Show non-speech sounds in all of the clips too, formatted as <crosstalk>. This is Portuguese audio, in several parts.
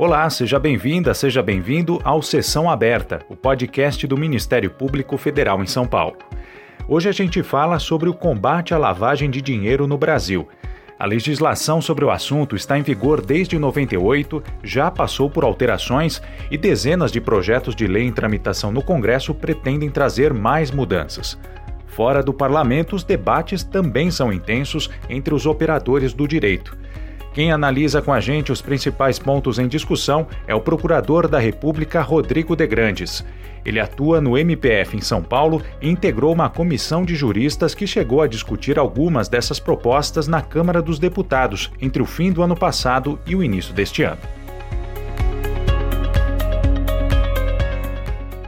Olá, seja bem-vinda, seja bem-vindo ao Sessão Aberta, o podcast do Ministério Público Federal em São Paulo. Hoje a gente fala sobre o combate à lavagem de dinheiro no Brasil. A legislação sobre o assunto está em vigor desde 98, já passou por alterações e dezenas de projetos de lei em tramitação no Congresso pretendem trazer mais mudanças. Fora do parlamento, os debates também são intensos entre os operadores do direito. Quem analisa com a gente os principais pontos em discussão é o Procurador da República Rodrigo de Grandes. Ele atua no MPF em São Paulo e integrou uma comissão de juristas que chegou a discutir algumas dessas propostas na Câmara dos Deputados entre o fim do ano passado e o início deste ano.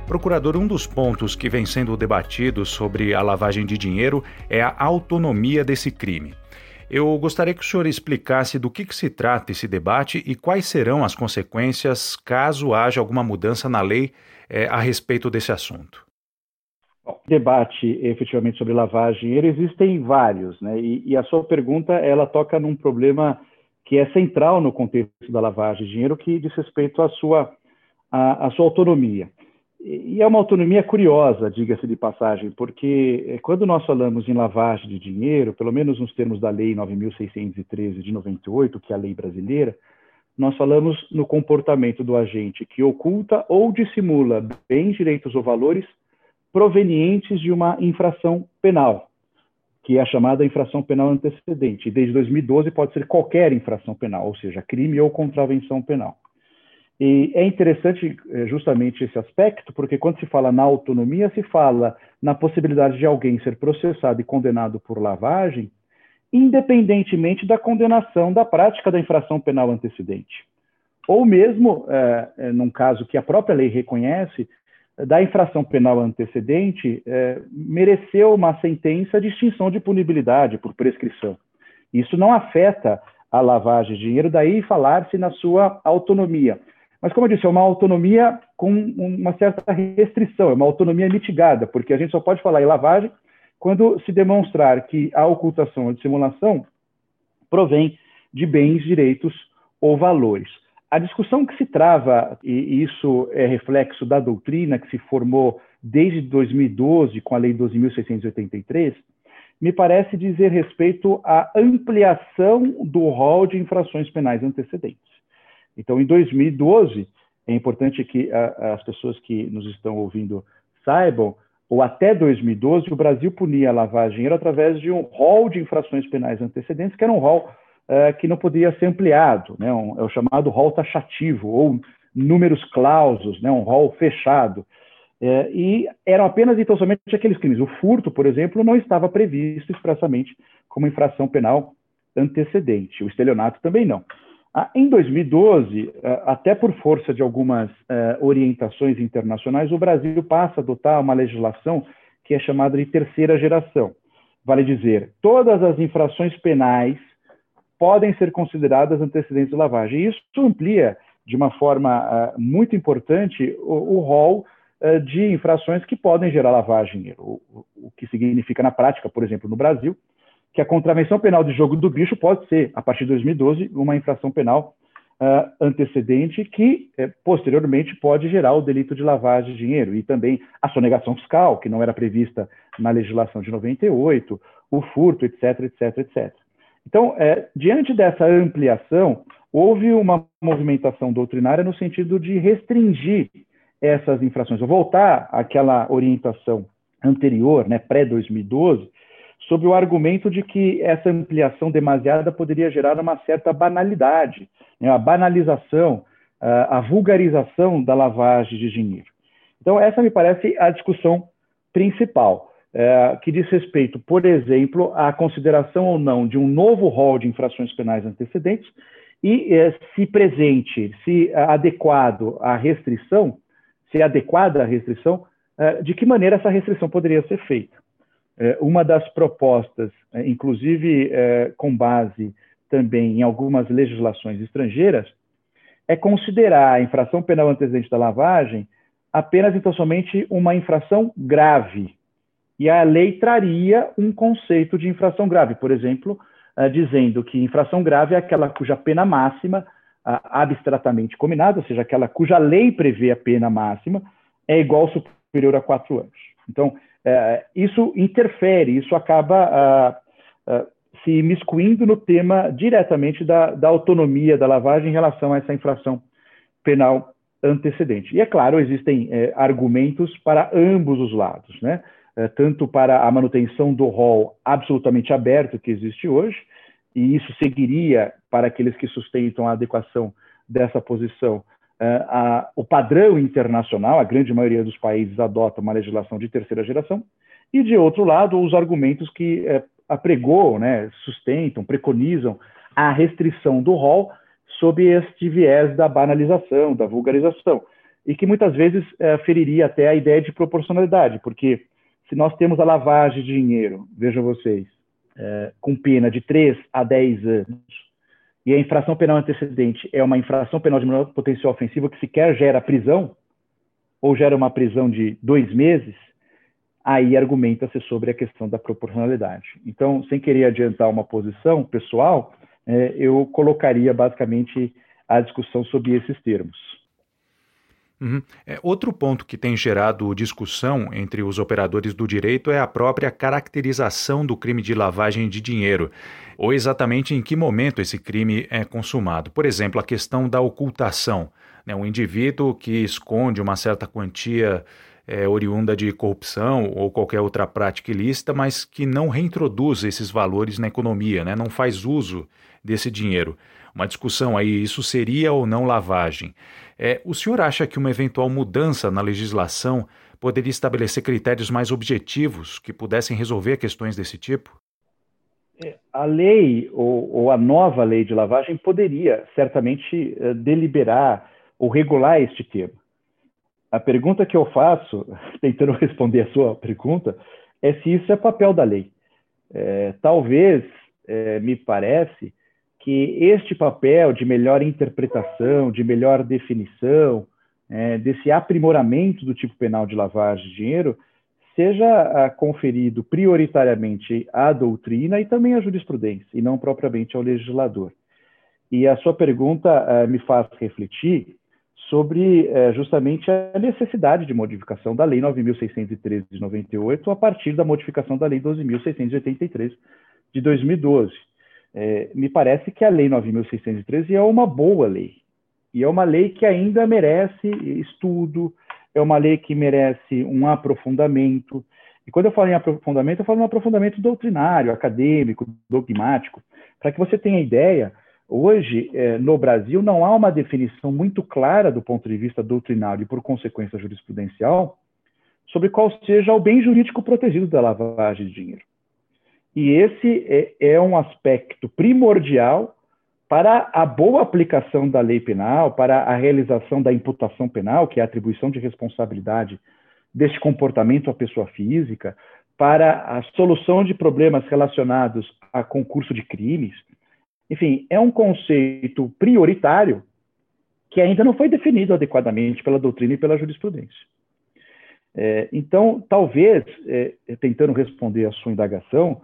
Procurador, um dos pontos que vem sendo debatido sobre a lavagem de dinheiro é a autonomia desse crime. Eu gostaria que o senhor explicasse do que, que, se trata esse debate e quais serão as consequências caso haja alguma mudança na lei é, a respeito desse assunto. Bom, debate efetivamente sobre lavagem dinheiro existem vários, né? E, e, a sua pergunta ela toca num problema que é central no contexto da lavagem de dinheiro, que diz respeito à sua, à, à sua autonomia. E é uma autonomia curiosa, diga-se de passagem, porque eh, quando nós falamos em lavagem de dinheiro, pelo menos nos termos da Lei 9.613 de 98, que é a lei brasileira, nós falamos no comportamento do agente que oculta ou dissimula bens, direitos ou valores provenientes de uma infração penal, que é a chamada infração penal antecedente. Desde 2012 pode ser qualquer infração penal, ou seja, crime ou contravenção penal. E é interessante eh, justamente esse aspecto, porque quando se fala na autonomia, se fala na possibilidade de alguém ser processado e condenado por lavagem, independentemente da condenação da prática da infração penal antecedente. Ou mesmo, é, num caso que a própria lei reconhece, da infração penal antecedente, é, mereceu uma sentença de extinção de punibilidade por prescrição. Isso não afeta a lavagem de dinheiro, daí falar-se na sua autonomia. Mas, como eu disse, é uma autonomia com uma certa restrição, é uma autonomia mitigada, porque a gente só pode falar em lavagem quando se demonstrar que a ocultação ou dissimulação provém de bens, direitos ou valores. A discussão que se trava, e isso é reflexo da doutrina que se formou desde 2012 com a Lei 12.683, me parece dizer respeito à ampliação do rol de infrações penais antecedentes. Então, em 2012, é importante que a, as pessoas que nos estão ouvindo saibam, ou até 2012, o Brasil punia a lavagem de dinheiro através de um rol de infrações penais antecedentes, que era um rol uh, que não podia ser ampliado, né? um, é o chamado rol taxativo, ou números clausos, né? um rol fechado. É, e eram apenas então somente aqueles crimes. O furto, por exemplo, não estava previsto expressamente como infração penal antecedente. O estelionato também não. Ah, em 2012, eh, até por força de algumas eh, orientações internacionais, o Brasil passa a adotar uma legislação que é chamada de terceira geração. Vale dizer, todas as infrações penais podem ser consideradas antecedentes de lavagem. Isso amplia, de uma forma uh, muito importante, o, rol uh, de infrações que podem gerar lavagem, o, que significa na prática, por exemplo, no Brasil, que a contravenção penal de jogo do bicho pode ser, a partir de 2012, uma infração penal uh, antecedente que, eh, posteriormente, pode gerar o delito de lavagem de dinheiro e também a sonegação fiscal, que não era prevista na legislação de 98, o furto, etc, etc, etc. Então, eh, diante dessa ampliação, houve uma movimentação doutrinária no sentido de restringir essas infrações, ou voltar àquela orientação anterior, né, pré-2012, sob o argumento de que essa ampliação demasiada poderia gerar uma certa banalidade, né, a banalização, a vulgarização da lavagem de dinheiro. Então, essa me parece a discussão principal, é, que diz respeito, por exemplo, à consideração ou não de um novo rol de infrações penais antecedentes e é, se presente, se adequado à restrição, se adequada à restrição, é, de que maneira essa restrição poderia ser feita. É, uma das propostas, é, inclusive é, com base também em algumas legislações estrangeiras, é considerar a infração penal antecedente da lavagem apenas então somente uma infração grave. E a lei traria um conceito de infração grave, por exemplo, dizendo que infração grave é aquela cuja pena máxima abstratamente combinada, ou seja, aquela cuja lei prevê a pena máxima, é igual ou superior a quatro anos. Então, é, isso interfere, isso acaba ah, ah, se imiscuindo no tema diretamente da, da, autonomia da lavagem em relação a essa infração penal antecedente. E é claro, existem é, argumentos para ambos os lados, né? É, tanto para a manutenção do rol absolutamente aberto que existe hoje, e isso seguiria para aqueles que sustentam a adequação dessa posição. É, a, o padrão internacional, a grande maioria dos países adota uma legislação de terceira geração, e de outro lado, os argumentos que é, apregou, né, sustentam, preconizam a restrição do rol sob este viés da banalização, da vulgarização, e que muitas vezes é, feriria até a ideia de proporcionalidade, porque se nós temos a lavagem de dinheiro, vejam vocês, é, com pena de 3 a 10 anos, e a infração penal antecedente é uma infração penal de menor potencial ofensivo que sequer gera prisão, ou gera uma prisão de dois meses, aí argumenta-se sobre a questão da proporcionalidade. Então, sem querer adiantar uma posição pessoal, é, eu colocaria basicamente a discussão sobre esses termos. Uhum. É, outro ponto que tem gerado discussão entre os operadores do direito é a própria caracterização do crime de lavagem de dinheiro, ou exatamente em que momento esse crime é consumado. Por exemplo, a questão da ocultação. Né? Um indivíduo que esconde uma certa quantia é, oriunda de corrupção ou qualquer outra prática ilícita, mas que não reintroduz esses valores na economia, né? não faz uso desse dinheiro. Uma discussão aí, isso seria ou não lavagem? É, o senhor acha que uma eventual mudança na legislação poderia estabelecer critérios mais objetivos que pudessem resolver questões desse tipo? É, a lei ou, ou a nova lei de lavagem poderia certamente eh, deliberar ou regular este tema. A pergunta que eu faço, <laughs> tentando responder a sua pergunta, é se isso é papel da lei. É, talvez, é, me parece, que este papel de melhor interpretação, de melhor definição, é, desse aprimoramento do tipo penal de lavagem de dinheiro, seja a, ah, conferido prioritariamente à doutrina e também à jurisprudência, e não propriamente ao legislador. E a sua pergunta uh, me faz refletir sobre uh, justamente a necessidade de modificação da Lei 9.613 de 98 a partir da modificação da Lei 12.683 de 2012 é, me parece que a Lei 9.613 é uma boa lei. E é uma lei que ainda merece estudo, é uma lei que merece um aprofundamento. E quando eu falo em aprofundamento, eu falo em um aprofundamento doutrinário, acadêmico, dogmático. Para que você tenha ideia, hoje, é, no Brasil, não há uma definição muito clara do ponto de vista doutrinário e, por consequência, jurisprudencial, sobre qual seja o bem jurídico protegido da lavagem de dinheiro. E esse é, é um aspecto primordial para a boa aplicação da lei penal, para a realização da imputação penal, que é a atribuição de responsabilidade deste comportamento à pessoa física, para a solução de problemas relacionados a concurso de crimes. Enfim, é um conceito prioritário que ainda não foi definido adequadamente pela doutrina e pela jurisprudência. É, então, talvez, é, tentando responder à sua indagação,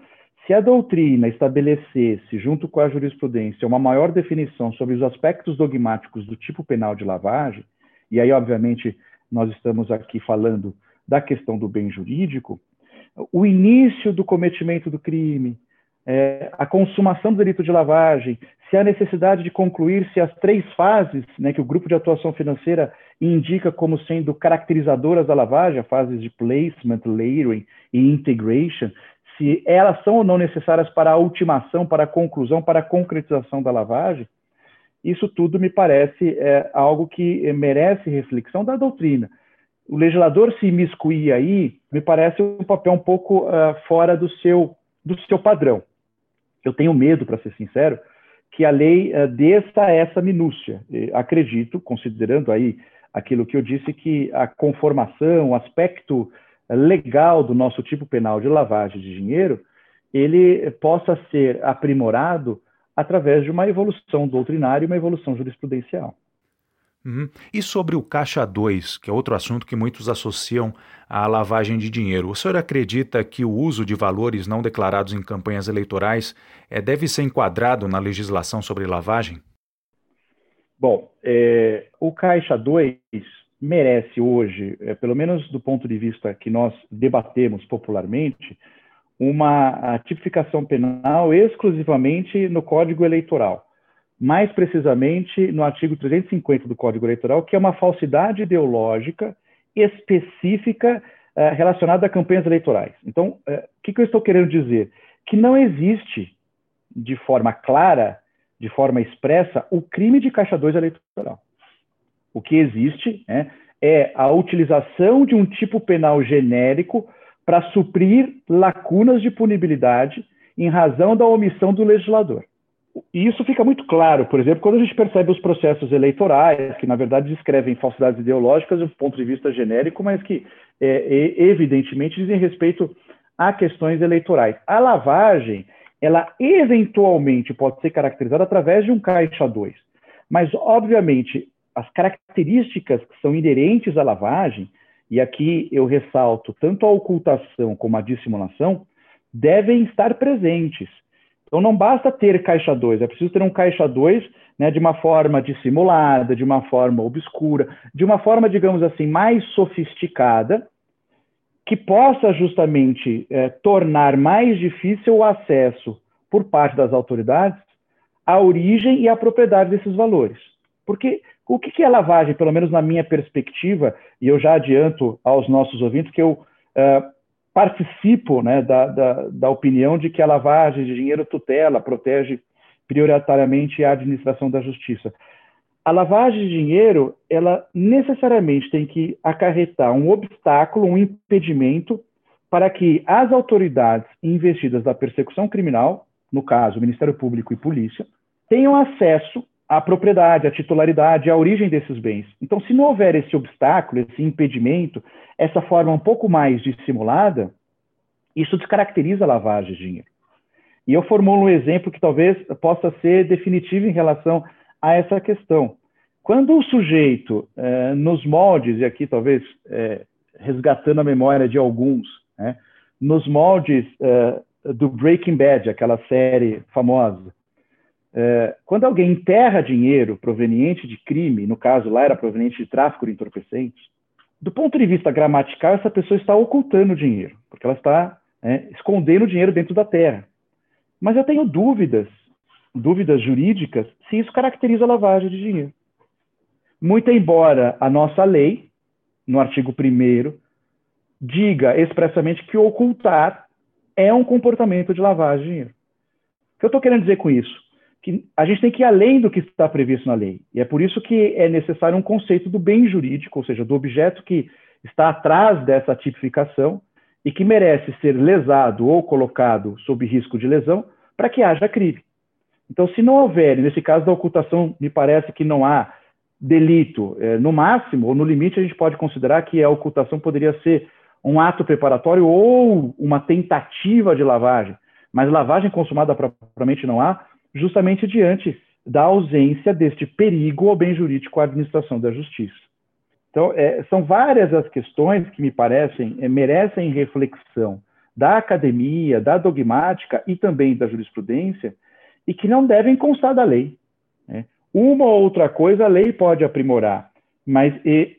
se a doutrina estabelecesse, junto com a jurisprudência, uma maior definição sobre os aspectos dogmáticos do tipo penal de lavagem, e aí, obviamente, nós estamos aqui falando da questão do bem jurídico, o início do cometimento do crime, é, a consumação do delito de lavagem, se há necessidade de concluir-se as três fases né, que o grupo de atuação financeira indica como sendo caracterizadoras da lavagem, as fases de placement, layering e integration, se elas são ou não necessárias para a ultimação, para a conclusão, para a concretização da lavagem, isso tudo me parece é, algo que merece reflexão da doutrina. O legislador se imiscuir aí, me parece um papel um pouco uh, fora do seu, do seu padrão. Eu tenho medo, para ser sincero, que a lei uh, desça essa minúcia. acredito, considerando aí aquilo que eu disse, que a conformação, o aspecto legal do nosso tipo penal de lavagem de dinheiro, ele possa ser aprimorado através de uma evolução doutrinária e uma evolução jurisprudencial. Uhum. E sobre o Caixa 2, que é outro assunto que muitos associam à lavagem de dinheiro, o senhor acredita que o uso de valores não declarados em campanhas eleitorais é, deve ser enquadrado na legislação sobre lavagem? Bom, é, o Caixa 2 merece hoje, é, pelo menos do ponto de vista que nós debatemos popularmente, uma tipificação penal exclusivamente no Código Eleitoral. Mais precisamente no artigo 350 do Código Eleitoral, que é uma falsidade ideológica específica uh, relacionada a campanhas eleitorais. Então, uh, o que, que eu estou querendo dizer? Que não existe, de forma clara, de forma expressa, o crime de caixa 2 eleitoral. O que existe né, é a utilização de um tipo penal genérico para suprir lacunas de punibilidade em razão da omissão do legislador. E isso fica muito claro, por exemplo, quando a gente percebe os processos eleitorais, que na verdade descrevem falsidades ideológicas do ponto de vista genérico, mas que é, evidentemente dizem respeito a questões eleitorais. A lavagem, ela eventualmente pode ser caracterizada através de um caixa 2, mas obviamente as características que são inerentes à lavagem, e aqui eu ressalto tanto a ocultação como a dissimulação, devem estar presentes. Então não basta ter caixa 2, é preciso ter um caixa 2 né, de uma forma dissimulada, de uma forma obscura, de uma forma, digamos assim, mais sofisticada, que possa justamente é, tornar mais difícil o acesso por parte das autoridades à origem e à propriedade desses valores. Porque o que é lavagem, pelo menos na minha perspectiva, e eu já adianto aos nossos ouvintes que eu uh, participo né, da, da, da, opinião de que a lavagem de dinheiro tutela, protege prioritariamente a administração da justiça. A lavagem de dinheiro, ela necessariamente tem que acarretar um obstáculo, um impedimento para que as autoridades investidas da persecução criminal, no caso, Ministério Público e Polícia, tenham acesso a propriedade, a titularidade, a origem desses bens. Então, se não houver esse obstáculo, esse impedimento, essa forma um pouco mais dissimulada, isso descaracteriza a lavagem de dinheiro. E eu formulo um exemplo que talvez possa ser definitivo em relação a essa questão. Quando o sujeito, eh, nos moldes, e aqui talvez eh, resgatando a memória de alguns, né, nos moldes eh, do Breaking Bad, aquela série famosa, é, quando alguém enterra dinheiro proveniente de crime, no caso lá era proveniente de tráfico de entorpecentes, do ponto de vista gramatical, essa pessoa está ocultando dinheiro, porque ela está é, escondendo dinheiro dentro da terra. Mas eu tenho dúvidas, dúvidas jurídicas, se isso caracteriza lavagem de dinheiro. Muito embora a nossa lei, no artigo 1 diga expressamente que ocultar é um comportamento de lavagem de dinheiro. O que eu estou querendo dizer com isso? Que a gente tem que ir além do que está previsto na lei. E é por isso que é necessário um conceito do bem jurídico, ou seja, do objeto que está atrás dessa tipificação e que merece ser lesado ou colocado sob risco de lesão para que haja crime. Então, se não houver, nesse caso da ocultação, me parece que não há delito, é, no máximo ou no limite, a gente pode considerar que a ocultação poderia ser um ato preparatório ou uma tentativa de lavagem, mas lavagem consumada propriamente não há, justamente diante da ausência deste perigo ao bem jurídico à administração da justiça. Então, é, são várias as questões que me parecem é, merecem reflexão da academia, da dogmática e também da jurisprudência, e que não devem constar da lei. Né? Uma ou outra coisa a lei pode aprimorar, mas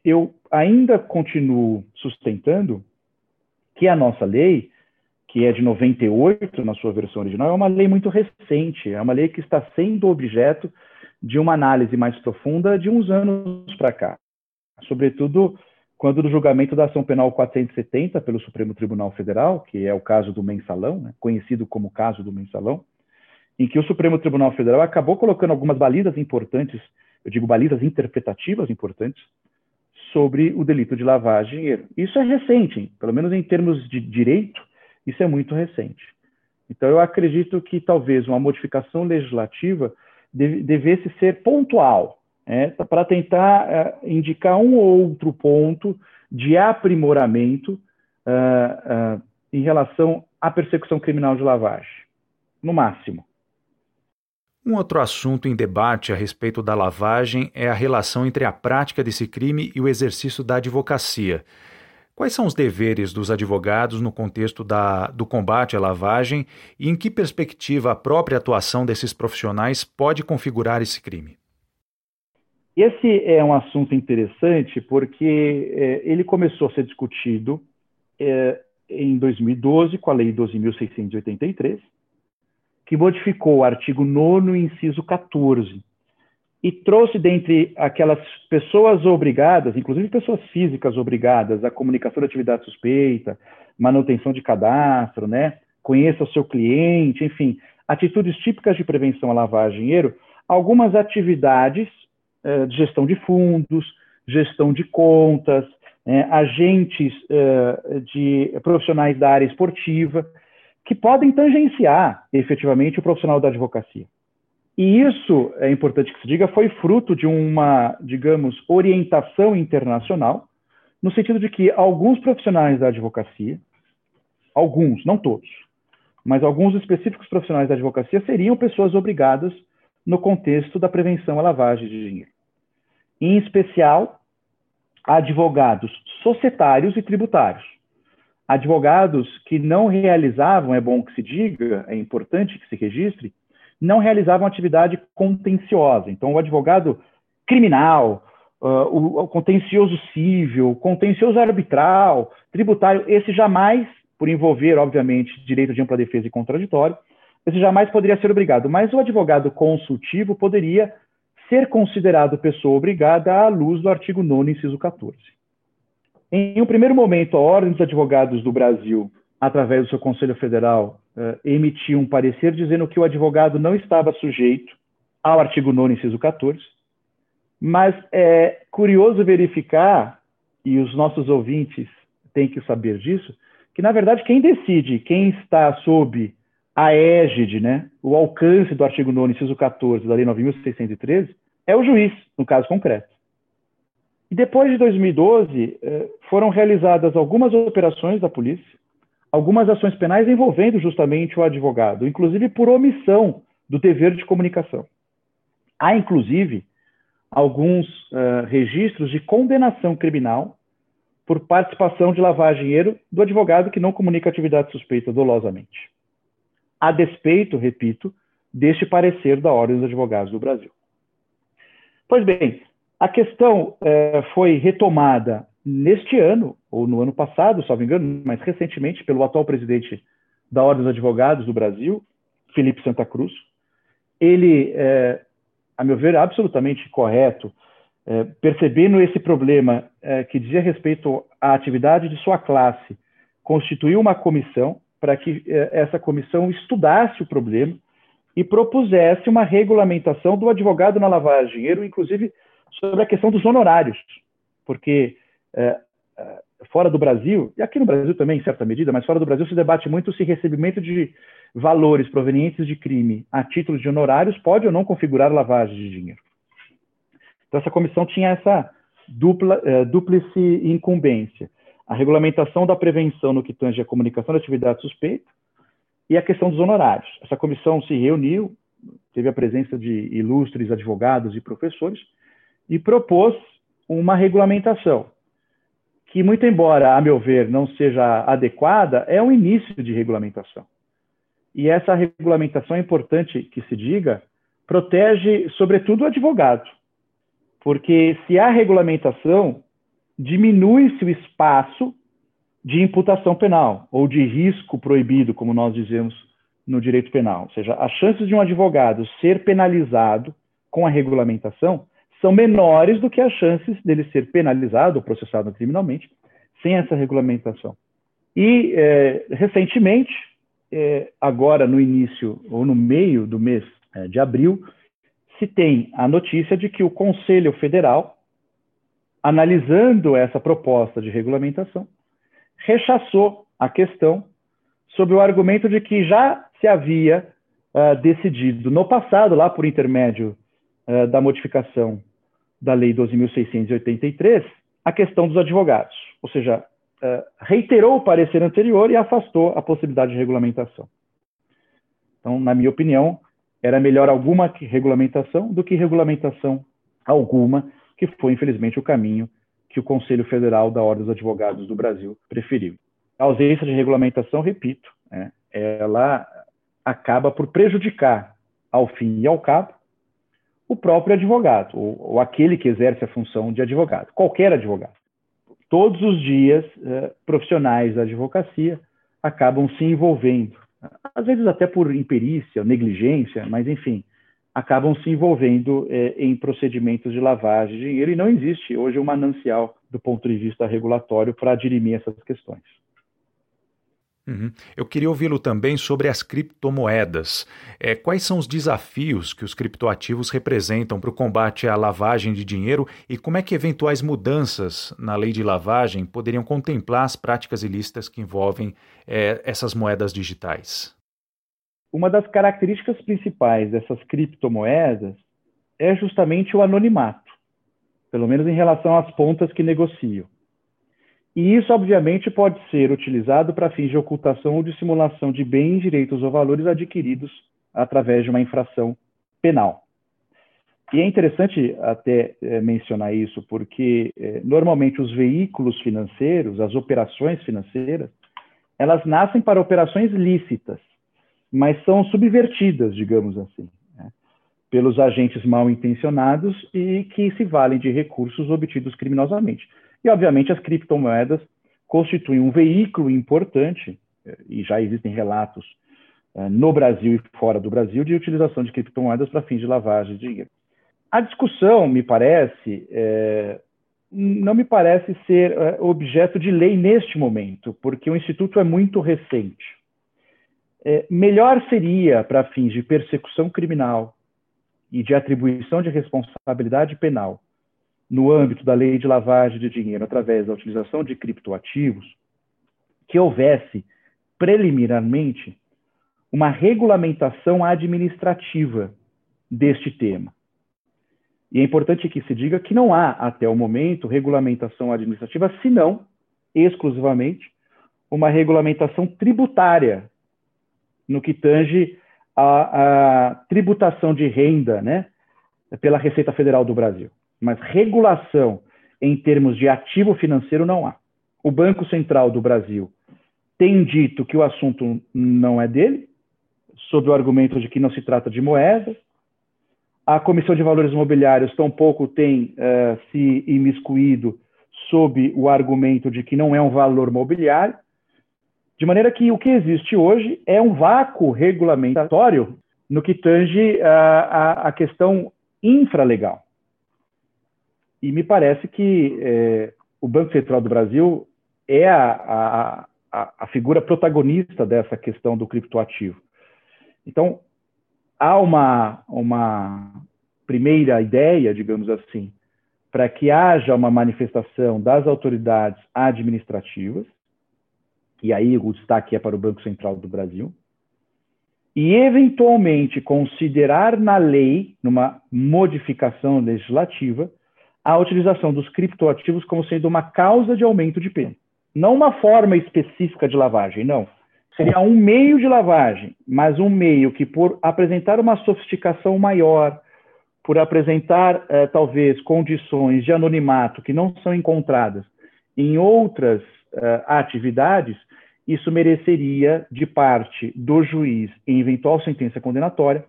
eu ainda continuo sustentando que a nossa lei que é de 98 na sua versão original, é uma lei muito recente, é uma lei que está sendo objeto de uma análise mais profunda de uns anos para cá. Sobretudo quando no julgamento da ação penal 470 pelo Supremo Tribunal Federal, que é o caso do mensalão, né, conhecido como caso do mensalão, em que o Supremo Tribunal Federal acabou colocando algumas balizas importantes, eu digo balizas interpretativas importantes, sobre o delito de de dinheiro. Isso é recente, pelo menos em termos de direito, isso é muito recente. Então, eu acredito que talvez uma modificação legislativa devesse ser pontual, né, para tentar uh, indicar um ou outro ponto de aprimoramento uh, uh, em relação à persecução criminal de lavagem, no máximo. Um outro assunto em debate a respeito da lavagem é a relação entre a prática desse crime e o exercício da advocacia. Quais são os deveres dos advogados no contexto da, do combate à lavagem e em que perspectiva a própria atuação desses profissionais pode configurar esse crime? Esse é um assunto interessante porque é, ele começou a ser discutido é, em 2012 com a Lei 12.683, que modificou o artigo 9 inciso 14, e trouxe dentre aquelas pessoas obrigadas, inclusive pessoas físicas obrigadas à comunicação de atividade suspeita, manutenção de cadastro, né? Conheça o seu cliente, enfim, atitudes típicas de prevenção à lavagem de dinheiro, algumas atividades eh, de gestão de fundos, gestão de contas, eh, agentes eh, de profissionais da área esportiva, que podem tangenciar efetivamente o profissional da advocacia. E isso, é importante que se diga, foi fruto de uma, digamos, orientação internacional, no sentido de que alguns profissionais da advocacia, alguns, não todos, mas alguns específicos profissionais da advocacia seriam pessoas obrigadas no contexto da prevenção à lavagem de dinheiro. Em especial, advogados societários e tributários. Advogados que não realizavam, é bom que se diga, é importante que se registre, não realizavam atividade contenciosa. Então, o advogado criminal, uh, o, o, contencioso civil, contencioso arbitral, tributário, esse jamais, por envolver, obviamente, direito de ampla defesa e contraditório, esse jamais poderia ser obrigado. Mas o advogado consultivo poderia ser considerado pessoa obrigada à luz do artigo 9, inciso 14. Em um primeiro momento, a Ordem dos Advogados do Brasil através do seu Conselho Federal, uh, emitiu um parecer dizendo que o advogado não estava sujeito ao artigo 9, inciso 14, mas é curioso verificar, e os nossos ouvintes têm que saber disso, que, na verdade, quem decide quem está sob a égide, né, o alcance do artigo 9, inciso 14 da Lei 9.613, é o juiz, no caso concreto. E depois de 2012, eh, foram realizadas algumas operações da polícia, algumas ações penais envolvendo justamente o advogado, inclusive por omissão do dever de comunicação. Há, inclusive, alguns uh, registros de condenação criminal por participação de lavagem de dinheiro do advogado que não comunica atividade suspeita dolosamente. A despeito, repito, deste parecer da Ordem dos Advogados do Brasil. Pois bem, a questão uh, foi retomada neste ano, ou no ano passado, me engano, mais recentemente, pelo atual presidente da Ordem dos Advogados do Brasil, Felipe Santa Cruz. Ele, é, a meu ver, absolutamente correto, é, percebendo esse problema é, que dizia respeito à atividade de sua classe, constituiu uma comissão para que é, essa comissão estudasse o problema e propusesse uma regulamentação do advogado na lavagem de dinheiro, inclusive sobre a questão dos honorários, porque é, é, fora do Brasil, e aqui no Brasil também, em certa medida, mas fora do Brasil se debate muito se recebimento de valores provenientes de crime a título de honorários pode ou não configurar lavagem de dinheiro. Então, essa comissão tinha essa dupla, é, dúplice incumbência. A regulamentação da prevenção no que tange a comunicação da atividade suspeita e a questão dos honorários. Essa comissão se reuniu, teve a presença de ilustres advogados e professores e propôs uma regulamentação que, muito embora, a meu ver, não seja adequada, é um início de regulamentação. E essa regulamentação, é importante que se diga, protege, sobretudo, o advogado. Porque se há regulamentação, diminui-se o espaço de imputação penal, ou de risco proibido, como nós dizemos no direito penal. Ou seja, as chances de um advogado ser penalizado com a regulamentação são menores do que as chances dele ser penalizado ou processado criminalmente sem essa regulamentação. E, é, recentemente, é, agora no início ou no meio do mês é, de abril, se tem a notícia de que o Conselho Federal, analisando essa proposta de regulamentação, rechaçou a questão sob o argumento de que já se havia uh, decidido no passado, lá por intermédio uh, da modificação da Lei 12.683 a questão dos advogados, ou seja, uh, reiterou o parecer anterior e afastou a possibilidade de regulamentação. Então, na minha opinião, era melhor alguma regulamentação do que regulamentação alguma, que foi, infelizmente, o caminho que o Conselho Federal da Ordem dos Advogados do Brasil preferiu. A ausência de regulamentação, repito, né, ela acaba por prejudicar, ao fim e ao cabo, o próprio advogado, ou, ou aquele que exerce a função de advogado, qualquer advogado. Todos os dias, eh, profissionais da advocacia acabam se envolvendo, às vezes até por imperícia, negligência, mas enfim, acabam se envolvendo eh, em procedimentos de lavagem de dinheiro e não existe hoje um manancial do ponto de vista regulatório para dirimir essas questões. Uhum. Eu queria ouvi-lo também sobre as criptomoedas. É, quais são os desafios que os criptoativos representam para o combate à lavagem de dinheiro e como é que eventuais mudanças na lei de lavagem poderiam contemplar as práticas ilícitas que envolvem é, essas moedas digitais? Uma das características principais dessas criptomoedas é justamente o anonimato, pelo menos em relação às pontas que negociam. E isso, obviamente, pode ser utilizado para fins de ocultação ou de simulação de bens, direitos ou valores adquiridos através de uma infração penal. E é interessante até é, mencionar isso, porque é, normalmente os veículos financeiros, as operações financeiras, elas nascem para operações lícitas, mas são subvertidas, digamos assim, né, pelos agentes mal intencionados e que se valem de recursos obtidos criminosamente. E, obviamente, as criptomoedas constituem um veículo importante, eh, e já existem relatos eh, no Brasil e fora do Brasil, de utilização de criptomoedas para fins de lavagem de dinheiro. A discussão, me parece, é, não me parece ser objeto de lei neste momento, porque o Instituto é muito recente. É, melhor seria, para fins de persecução criminal e de atribuição de responsabilidade penal, no âmbito da lei de lavagem de dinheiro através da utilização de criptoativos, que houvesse preliminarmente uma regulamentação administrativa deste tema. E é importante que se diga que não há, até o momento, regulamentação administrativa, senão, exclusivamente, uma regulamentação tributária, no que tange a tributação de renda né, pela Receita Federal do Brasil mas regulação em termos de ativo financeiro não há. O Banco Central do Brasil tem dito que o assunto não é dele, sob o argumento de que não se trata de moeda. A Comissão de Valores Imobiliários tampouco tem uh, se imiscuído sob o argumento de que não é um valor mobiliário. De maneira que o que existe hoje é um vácuo regulamentatório no que tange a, a, a questão infralegal. E me parece que é, o Banco Central do Brasil é a, a, a, figura protagonista dessa questão do criptoativo. Então, há uma, uma primeira ideia, digamos assim, para que haja uma manifestação das autoridades administrativas, e aí o destaque é para o Banco Central do Brasil, e eventualmente considerar na lei, numa modificação legislativa, a utilização dos criptoativos como sendo uma causa de aumento de pena. Não uma forma específica de lavagem, não. Seria um meio de lavagem, mas um meio que, por apresentar uma sofisticação maior, por apresentar, eh, talvez, condições de anonimato que não são encontradas em outras eh, atividades, isso mereceria, de parte do juiz, em eventual sentença condenatória,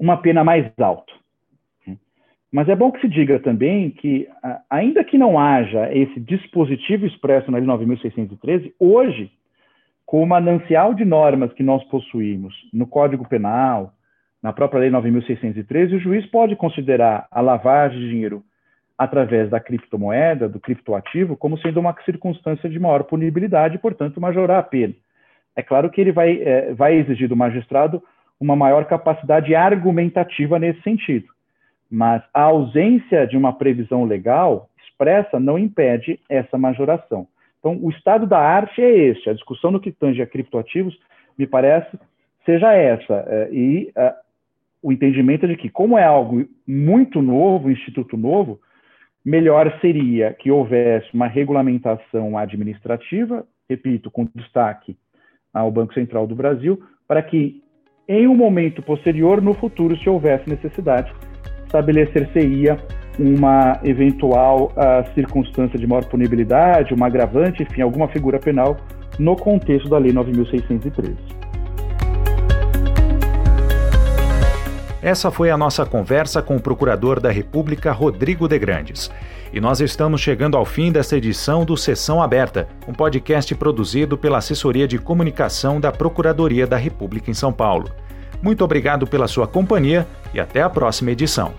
uma pena mais alta. Mas é bom que se diga também que, ainda que não haja esse dispositivo expresso na Lei 9.613, hoje, com o manancial de normas que nós possuímos no Código Penal, na própria Lei 9.613, o juiz pode considerar a lavagem de dinheiro através da criptomoeda, do criptoativo, como sendo uma circunstância de maior punibilidade e, portanto, majorar a pena. É claro que ele vai, é, vai exigir do magistrado uma maior capacidade argumentativa nesse sentido mas a ausência de uma previsão legal expressa não impede essa majoração. Então, o estado da arte é este. A discussão no que tange a criptoativos, me parece, seja essa. É, e é, o entendimento é de que, como é algo muito novo, instituto novo, melhor seria que houvesse uma regulamentação administrativa, repito, com destaque ao Banco Central do Brasil, para que, em um momento posterior, no futuro, se houvesse necessidade, estabelecer-se-ia uma eventual uh, circunstância de maior punibilidade, uma agravante, enfim, alguma figura penal no contexto da Lei 9.613. Essa foi a nossa conversa com o Procurador da República, Rodrigo de Grandes. E nós estamos chegando ao fim desta edição do Sessão Aberta, um podcast produzido pela Assessoria de Comunicação da Procuradoria da República em São Paulo. Muito obrigado pela sua companhia e até a próxima edição.